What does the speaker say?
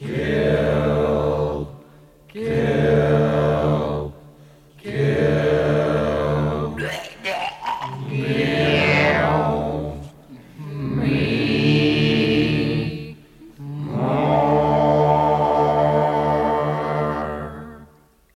Yeah.